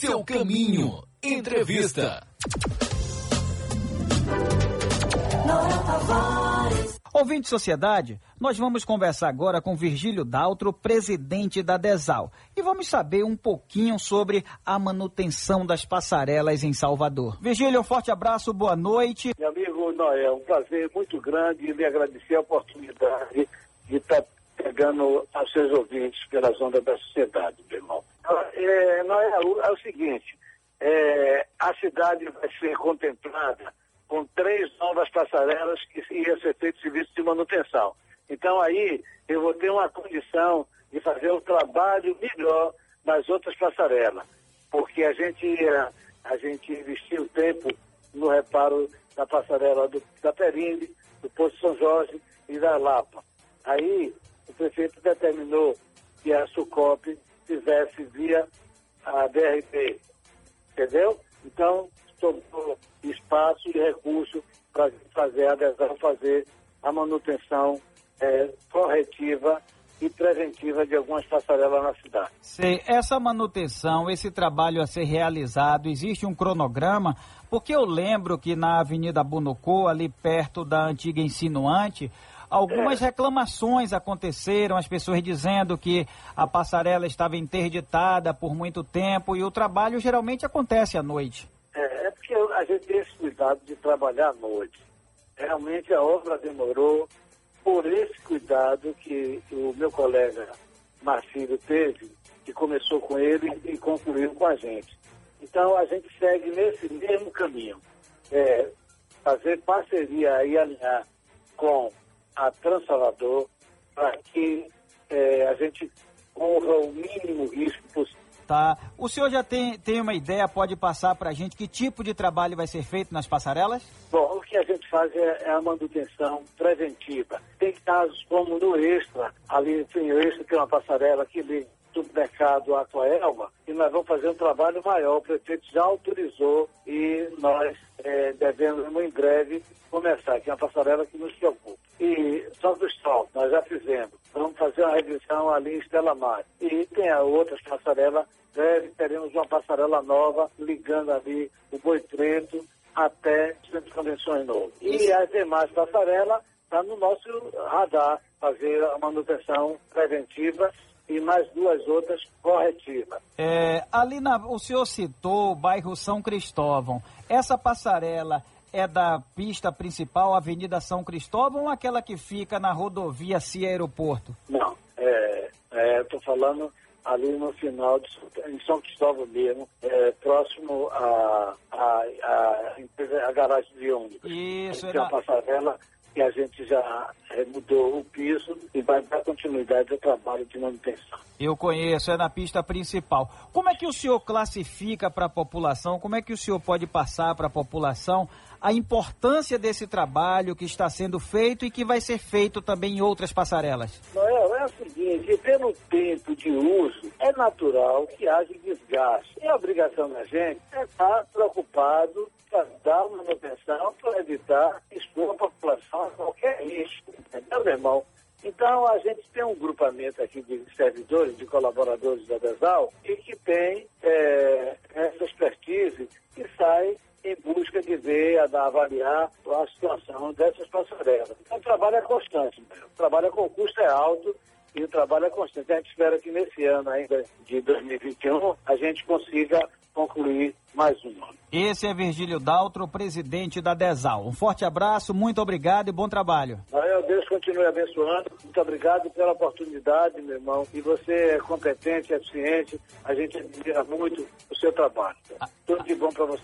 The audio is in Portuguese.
seu caminho. Entrevista. Ouvinte de Sociedade, nós vamos conversar agora com Virgílio Daltro, presidente da DESAL, e vamos saber um pouquinho sobre a manutenção das passarelas em Salvador. Virgílio, um forte abraço, boa noite. Meu amigo Noé, um prazer muito grande e lhe agradecer a oportunidade de estar pegando aos seus ouvintes pelas ondas da sociedade, meu irmão. É, é o seguinte, é, a cidade vai ser contemplada com três novas passarelas que ia ser feito serviço de manutenção. Então aí eu vou ter uma condição de fazer um trabalho melhor nas outras passarelas, porque a gente a gente investiu tempo no reparo da passarela do, da Perinde, do Posto São Jorge e da Lapa. Aí o prefeito determinou que a SUCOP via a DRP, entendeu? Então, sobrou espaço e recurso para fazer a adesão, fazer a manutenção é, corretiva e preventiva de algumas passarelas na cidade. Sei, essa manutenção, esse trabalho a ser realizado, existe um cronograma? Porque eu lembro que na Avenida Bunocô, ali perto da antiga Insinuante, algumas é. reclamações aconteceram, as pessoas dizendo que a passarela estava interditada por muito tempo e o trabalho geralmente acontece à noite. É, é porque a gente tem esse cuidado de trabalhar à noite. Realmente a obra demorou por esse cuidado que o meu colega Marcílio teve, que começou com ele e concluiu com a gente. Então a gente segue nesse mesmo caminho. É, fazer parceria e alinhar com a Transalvador para que é, a gente corra o mínimo risco possível Tá. O senhor já tem, tem uma ideia, pode passar para a gente que tipo de trabalho vai ser feito nas passarelas? Bom, o que a gente faz é, é a manutenção preventiva. Tem casos como no Extra, ali tem o Extra, tem uma passarela aqui liga supermercado Aquaelva, e nós vamos fazer um trabalho maior. O prefeito já autorizou e nós é, devemos, em breve, começar, que é uma passarela que nos preocupa. E São Cristóvão, nós já fizemos. Vamos fazer uma revisão ali em Estela Mar. E tem a outras passarelas, breve teremos uma passarela nova ligando ali o Boi Preto até o Centro de Convenções Novo. E as demais passarelas estão tá no nosso radar, fazer a manutenção preventiva e mais duas outras corretivas. É, ali na, o senhor citou o bairro São Cristóvão. Essa passarela é da pista principal, Avenida São Cristóvão, ou aquela que fica na rodovia Cia Aeroporto? Não, é, é, estou falando ali no final, de, em São Cristóvão mesmo, é, próximo à a, a, a, a, garagem de ônibus. Isso, é uma passarela que a gente já é, mudou o piso e vai dar continuidade ao trabalho de manutenção. Eu conheço, é na pista principal. Como é que o senhor classifica para a população, como é que o senhor pode passar para a população a importância desse trabalho que está sendo feito e que vai ser feito também em outras passarelas? Noel, é o seguinte, pelo tempo de uso, é natural que haja desgaste. E a obrigação da gente é estar preocupado para dar manutenção para evitar expor a população a qualquer risco. Entendeu, meu irmão? Então, a gente tem um grupamento aqui de servidores, de colaboradores da DESAL, e que tem é, essa expertise que sai em busca de ver, a, avaliar a situação dessas passarelas. Então, o trabalho é constante, o trabalho com custo é alto e o trabalho é constante. A gente espera que nesse ano ainda de 2021 a gente consiga concluir mais uma. Esse é Virgílio Daltro, presidente da DESAL. Um forte abraço, muito obrigado e bom trabalho. Maria, Deus continue abençoando. Muito obrigado pela oportunidade, meu irmão. E você é competente, eficiente. A gente admira muito o seu trabalho. Ah. Tudo de bom para você.